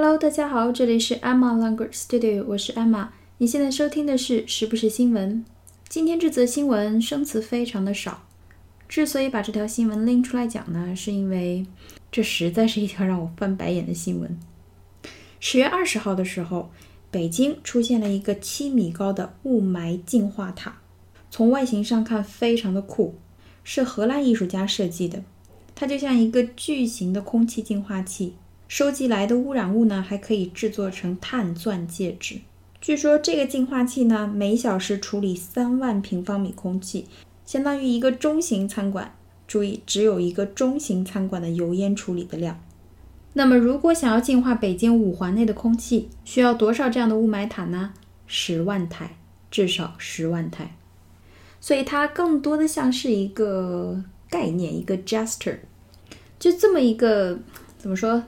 Hello，大家好，这里是 Emma Language Studio，我是 Emma。你现在收听的是时不时新闻。今天这则新闻生词非常的少。之所以把这条新闻拎出来讲呢，是因为这实在是一条让我翻白眼的新闻。十月二十号的时候，北京出现了一个七米高的雾霾净化塔，从外形上看非常的酷，是荷兰艺术家设计的。它就像一个巨型的空气净化器。收集来的污染物呢，还可以制作成碳钻戒指。据说这个净化器呢，每小时处理三万平方米空气，相当于一个中型餐馆。注意，只有一个中型餐馆的油烟处理的量。那么，如果想要净化北京五环内的空气，需要多少这样的雾霾塔呢？十万台，至少十万台。所以它更多的像是一个概念，一个 gesture，就这么一个怎么说？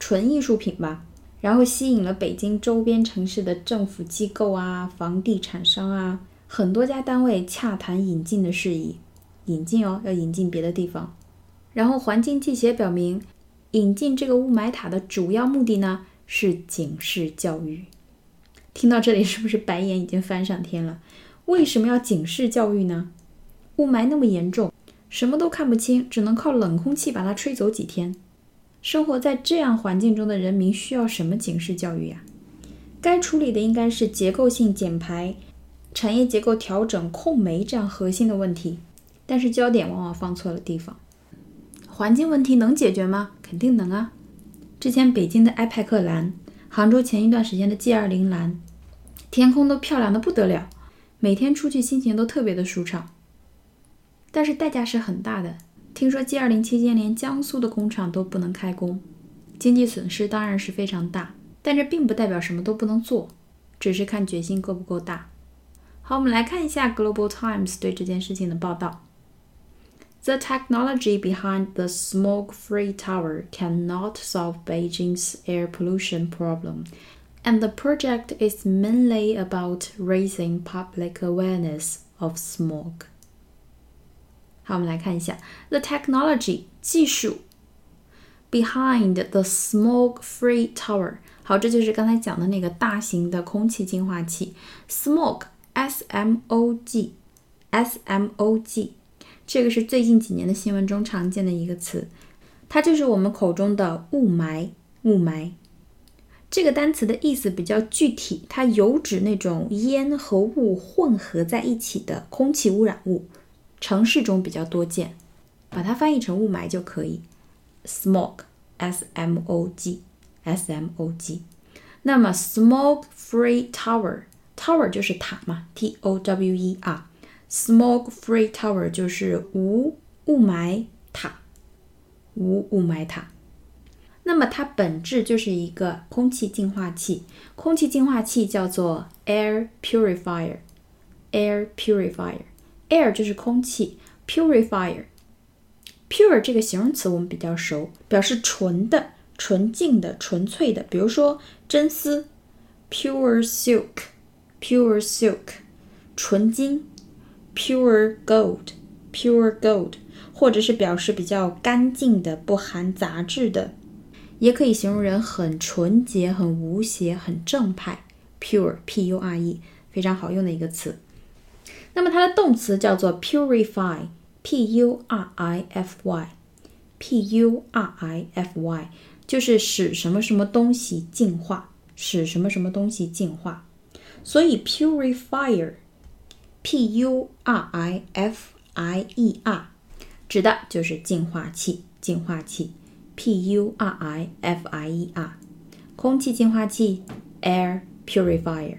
纯艺术品吧，然后吸引了北京周边城市的政府机构啊、房地产商啊，很多家单位洽谈引进的事宜。引进哦，要引进别的地方。然后环境记协表明，引进这个雾霾塔的主要目的呢是警示教育。听到这里是不是白眼已经翻上天了？为什么要警示教育呢？雾霾那么严重，什么都看不清，只能靠冷空气把它吹走几天。生活在这样环境中的人民需要什么警示教育呀？该处理的应该是结构性减排、产业结构调整、控煤这样核心的问题，但是焦点往往放错了地方。环境问题能解决吗？肯定能啊！之前北京的埃派克蓝，杭州前一段时间的 G 二零蓝，天空都漂亮的不得了，每天出去心情都特别的舒畅。但是代价是很大的。听说 G20 期间连江苏的工厂都不能开工，经济损失当然是非常大，但这并不代表什么都不能做，只是看决心够不够大。好，我们来看一下 Global Times 对这件事情的报道。The technology behind the smoke-free tower cannot solve Beijing's air pollution problem, and the project is mainly about raising public awareness of smog. 好，我们来看一下 the technology 技术 behind the smoke-free tower。好，这就是刚才讲的那个大型的空气净化器 smog s m o g s m o g，这个是最近几年的新闻中常见的一个词，它就是我们口中的雾霾。雾霾这个单词的意思比较具体，它有指那种烟和雾混合在一起的空气污染物。城市中比较多见，把它翻译成雾霾就可以，smog，s m o g，s m o g。那么 smoke-free tower，tower 就是塔嘛，t o w e r，smoke-free tower 就是无雾霾塔，无雾霾塔。那么它本质就是一个空气净化器，空气净化器叫做 air purifier，air purifier。Air 就是空气，purifier，pure 这个形容词我们比较熟，表示纯的、纯净的、纯粹的。比如说真丝，pure silk，pure silk，纯金，pure gold，pure gold，或者是表示比较干净的、不含杂质的，也可以形容人很纯洁、很无邪、很正派，pure，p-u-r-e，非常好用的一个词。那么它的动词叫做 purify，p u r i f y，p u r i f y，就是使什么什么东西净化，使什么什么东西净化。所以 purifier，p u r i f i e r，指的就是净化器，净化器，p u r i f i e r，空气净化器 air purifier，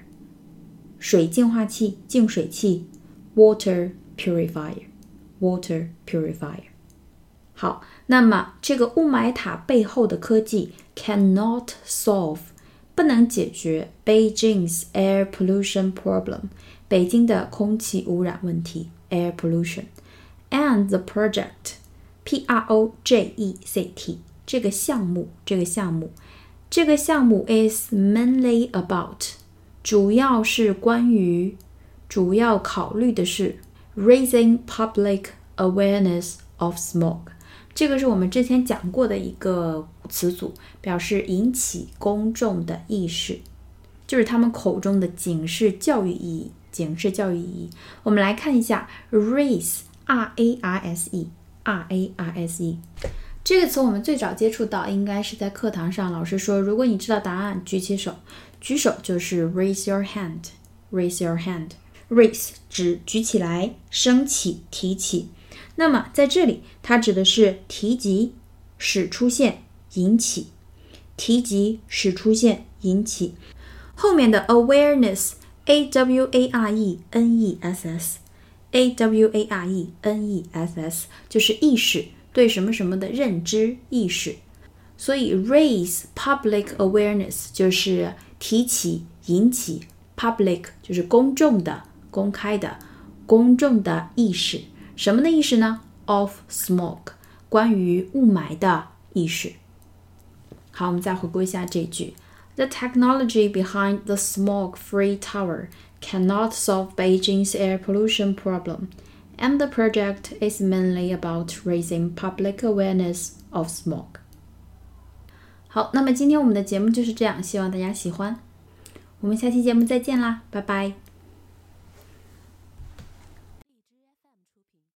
水净化器，净水器。Water purifier, water purifier。好，那么这个雾霾塔背后的科技 cannot solve，不能解决 Beijing's air pollution problem，北京的空气污染问题 air pollution。And the project, P R O J E C T，这个项目，这个项目，这个项目 is mainly about，主要是关于。 主要考虑的是 raising public awareness of smog，这个是我们之前讲过的一个词组，表示引起公众的意识，就是他们口中的警示教育意义。警示教育意义。我们来看一下 raise r a r s e r a r s e 这个词，我们最早接触到应该是在课堂上，老师说，如果你知道答案，举起手，举手就是 raise your hand，raise your hand。Raise 指举起来、升起、提起。那么在这里，它指的是提及、使出现、引起。提及、使出现、引起。后面的 awareness，a w a r e n e s s，a w a r e n e s s 就是意识，对什么什么的认知意识。所以 raise public awareness 就是提起、引起。public 就是公众的、公开的、公众的意识。什么的意识呢？Of smoke，关于雾霾的意识。好，我们再回顾一下这句：The technology behind the smoke-free tower cannot solve Beijing's air pollution problem, and the project is mainly about raising public awareness of smoke. 好，那么今天我们的节目就是这样，希望大家喜欢。我们下期节目再见啦，拜拜。